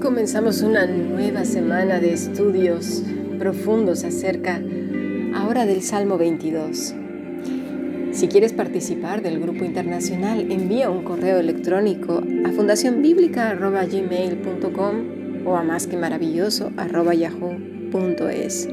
Comenzamos una nueva semana de estudios profundos acerca ahora del Salmo 22. Si quieres participar del grupo internacional, envía un correo electrónico a fundacionbiblica.gmail.com o a más que maravilloso yahoo.es.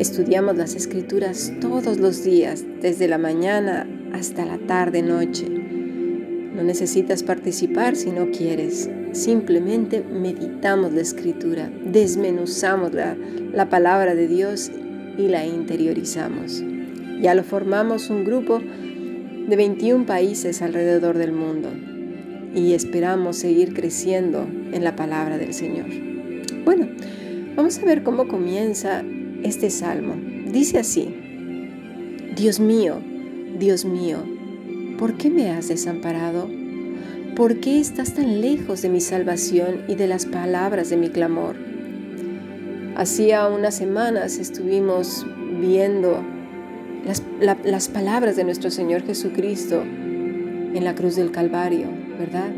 Estudiamos las escrituras todos los días, desde la mañana hasta la tarde noche. No necesitas participar si no quieres. Simplemente meditamos la escritura, desmenuzamos la, la palabra de Dios y la interiorizamos. Ya lo formamos un grupo de 21 países alrededor del mundo y esperamos seguir creciendo en la palabra del Señor. Bueno, vamos a ver cómo comienza este salmo. Dice así, Dios mío, Dios mío, ¿por qué me has desamparado? ¿Por qué estás tan lejos de mi salvación y de las palabras de mi clamor? Hacía unas semanas estuvimos viendo las, palabras de nuestro Señor Jesucristo en la cruz del Calvario, ¿verdad?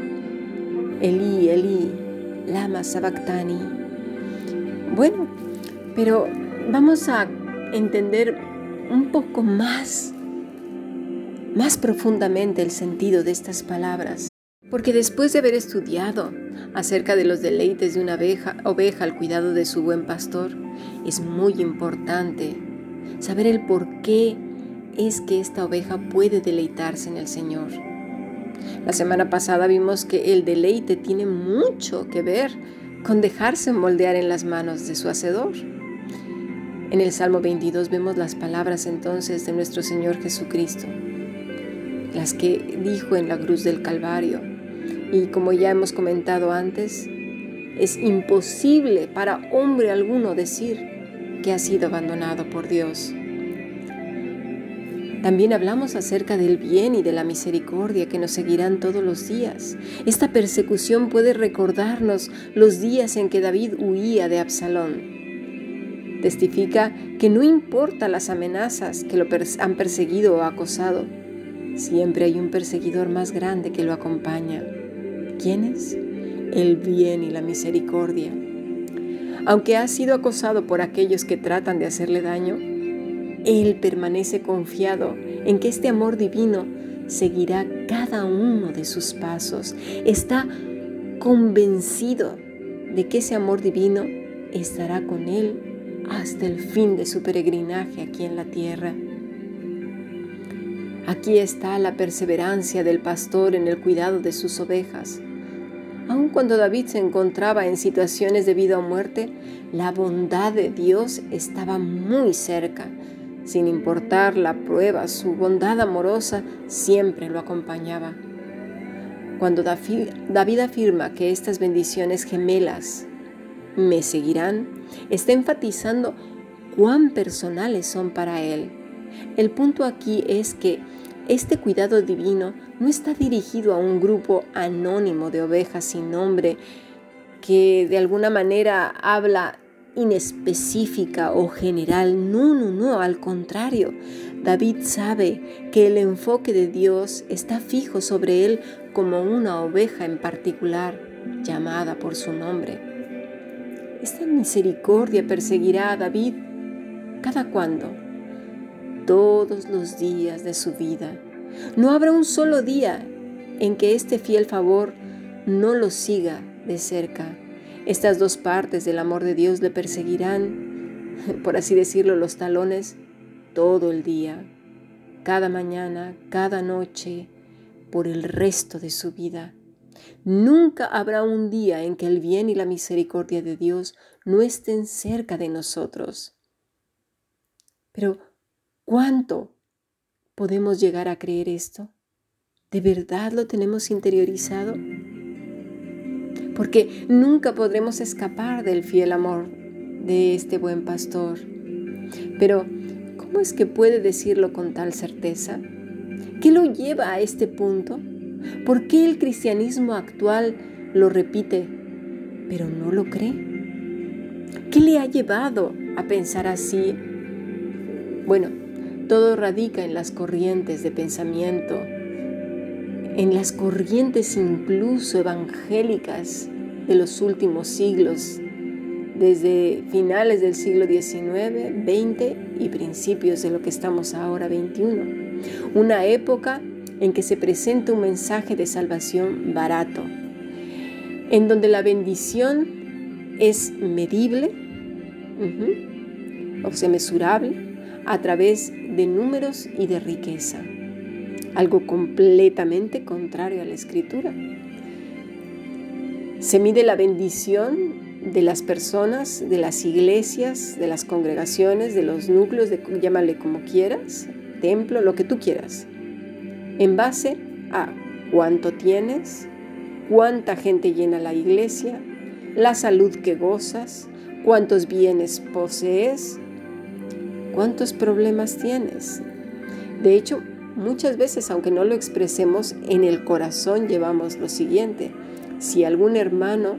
Elí, Elí, lama sabactani. Bueno, pero vamos a entender un poco más, más profundamente el sentido de estas palabras. Porque después de haber estudiado acerca de los deleites de una oveja, oveja al cuidado de su buen pastor, es muy importante saber el por qué es que esta oveja puede deleitarse en el Señor. La semana pasada vimos que el deleite tiene mucho que ver con dejarse moldear en las manos de su Hacedor. En el Salmo 22 vemos las palabras entonces de nuestro Señor Jesucristo, las que dijo en la cruz del Calvario. Y como ya hemos comentado antes, es imposible para hombre alguno decir que ha sido abandonado por Dios. También hablamos acerca del bien y de la misericordia que nos seguirán todos los días. Esta persecución puede recordarnos los días en que David huía de Absalón. Testifica que no importa las amenazas que lo han perseguido o acosado, siempre hay un perseguidor más grande que lo acompaña. ¿Quién es? El bien y la misericordia. Aunque ha sido acosado por aquellos que tratan de hacerle daño, Él permanece confiado en que este amor divino seguirá cada uno de sus pasos. Está convencido de que ese amor divino estará con Él hasta el fin de su peregrinaje aquí en la tierra. Aquí está la perseverancia del pastor en el cuidado de sus ovejas Aun cuando David se encontraba en situaciones de vida o muerte, la bondad de Dios estaba muy cerca. Sin importar la prueba, su bondad amorosa siempre lo acompañaba. Cuando David afirma que estas bendiciones gemelas me seguirán, está enfatizando cuán personales son para él. El punto aquí es que este cuidado divino no está dirigido a un grupo anónimo de ovejas sin nombre que de alguna manera habla inespecífica o general. No, no, no, al contrario. David sabe que el enfoque de Dios está fijo sobre él como una oveja en particular, llamada por su nombre. Esta misericordia perseguirá a David cada cuando todos los días de su vida. No habrá un solo día en que este fiel favor no lo siga de cerca. Estas dos partes del amor de Dios le perseguirán, por así decirlo, los talones todo el día, cada mañana, cada noche, por el resto de su vida. Nunca habrá un día en que el bien y la misericordia de Dios no estén cerca de nosotros. Pero ¿Cuánto podemos llegar a creer esto? ¿De verdad lo tenemos interiorizado? Porque nunca podremos escapar del fiel amor de este buen pastor. Pero, ¿cómo es que puede decirlo con tal certeza? ¿Qué lo lleva a este punto? ¿Por qué el cristianismo actual lo repite, pero no lo cree? ¿Qué le ha llevado a pensar así? Bueno, Todo radica en las corrientes de pensamiento, en las corrientes incluso evangélicas de los últimos siglos, desde finales del siglo XIX, XX y principios de lo que estamos ahora, XXI. Una época en que se presenta un mensaje de salvación barato, en donde la bendición es medible, o sea, mesurable, a través de números y de riqueza, algo completamente contrario a la escritura. Se mide la bendición de las personas, de las iglesias, de las congregaciones, de los núcleos, de, llámale como quieras, templo, lo que tú quieras, en base a cuánto tienes, cuánta gente llena la iglesia, la salud que gozas, cuántos bienes posees, cuántos problemas tienes. De hecho, muchas veces, aunque no lo expresemos, en el corazón llevamos lo siguiente. Si algún hermano,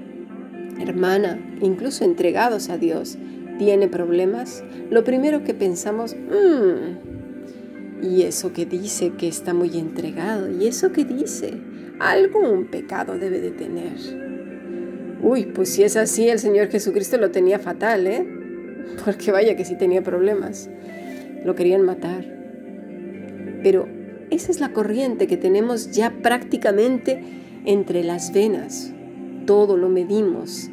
hermana, incluso entregados a Dios, tiene problemas, lo primero que pensamos, mmm, y eso que dice que está muy entregado, y eso que dice, algún pecado debe de tener. Uy, pues si es así, el Señor Jesucristo lo tenía fatal, ¿eh? Porque vaya que sí tenía problemas. Lo querían matar. Pero esa es la corriente que tenemos ya prácticamente entre las venas. Todo lo medimos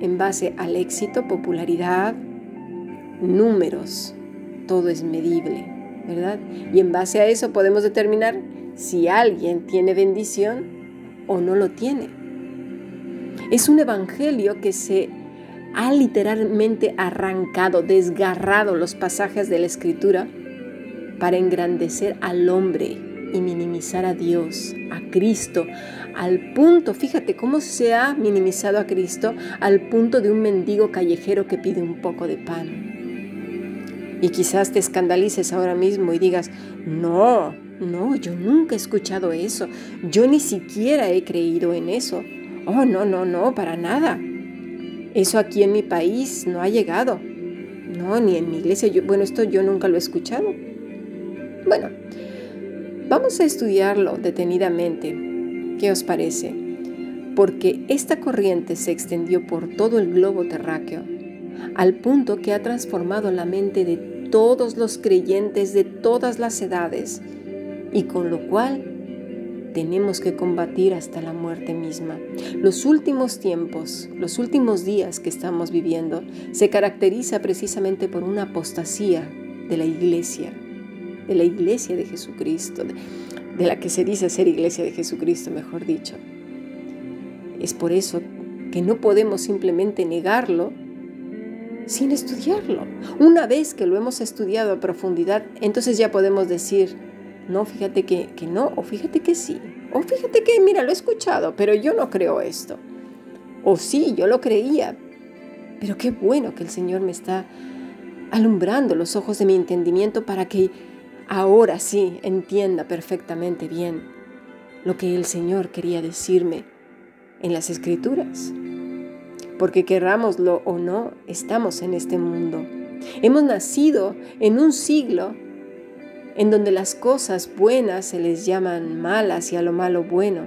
en base al éxito, popularidad, números. Todo es medible, Y en base a eso podemos determinar si alguien tiene bendición o no lo tiene. Es un evangelio que se ha literalmente arrancado, desgarrado los pasajes de la escritura para engrandecer al hombre y minimizar a Dios, a Cristo, al punto, fíjate cómo se ha minimizado a Cristo, al punto de un mendigo callejero que pide un poco de pan. Y quizás te escandalices ahora mismo y digas, no, no, yo nunca he escuchado eso, yo ni siquiera he creído en eso. Oh, no, no, no, para nada. Eso aquí en mi país no ha llegado. No, ni en mi iglesia. bueno, esto yo nunca lo he escuchado. Bueno, vamos a estudiarlo detenidamente. ¿Qué os parece? Porque esta corriente se extendió por todo el globo terráqueo, al punto que ha transformado la mente de todos los creyentes de todas las edades, y con lo cual tenemos que combatir hasta la muerte misma. Los últimos tiempos, los últimos días que estamos viviendo, se caracteriza precisamente por una apostasía de la iglesia, de la iglesia de Jesucristo, de, la que se dice ser iglesia de Jesucristo, mejor dicho. Es por eso que no podemos simplemente negarlo sin estudiarlo. Una vez que lo hemos estudiado a profundidad, entonces ya podemos decir, no, fíjate que, no, o fíjate que sí, o fíjate que, mira, lo he escuchado, pero yo no creo esto. O sí, yo lo creía, pero qué bueno que el Señor me está alumbrando los ojos de mi entendimiento para que ahora sí entienda perfectamente bien lo que el Señor quería decirme en las escrituras. Porque querrámoslo o no, estamos en este mundo. Hemos nacido en un siglo en donde las cosas buenas se les llaman malas y a lo malo bueno,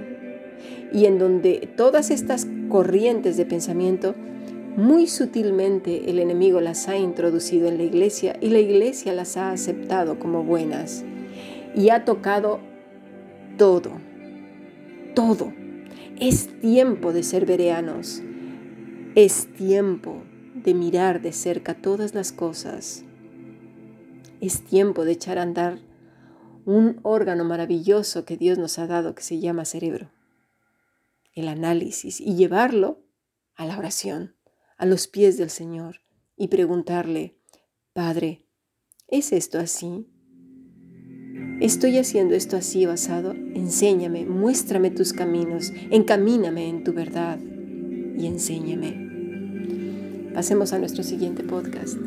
y en donde todas estas corrientes de pensamiento muy sutilmente el enemigo las ha introducido en la iglesia y la iglesia las ha aceptado como buenas y ha tocado todo, todo. Es tiempo de ser vereanos, es tiempo de mirar de cerca todas las cosas es tiempo de echar a andar un órgano maravilloso que Dios nos ha dado que se llama cerebro, el análisis, y llevarlo a la oración, a los pies del Señor, y preguntarle, Padre, ¿es esto así? ¿Estoy haciendo esto así basado? Enséñame, muéstrame tus caminos, encamíname en tu verdad y enséñame. Pasemos a nuestro siguiente podcast.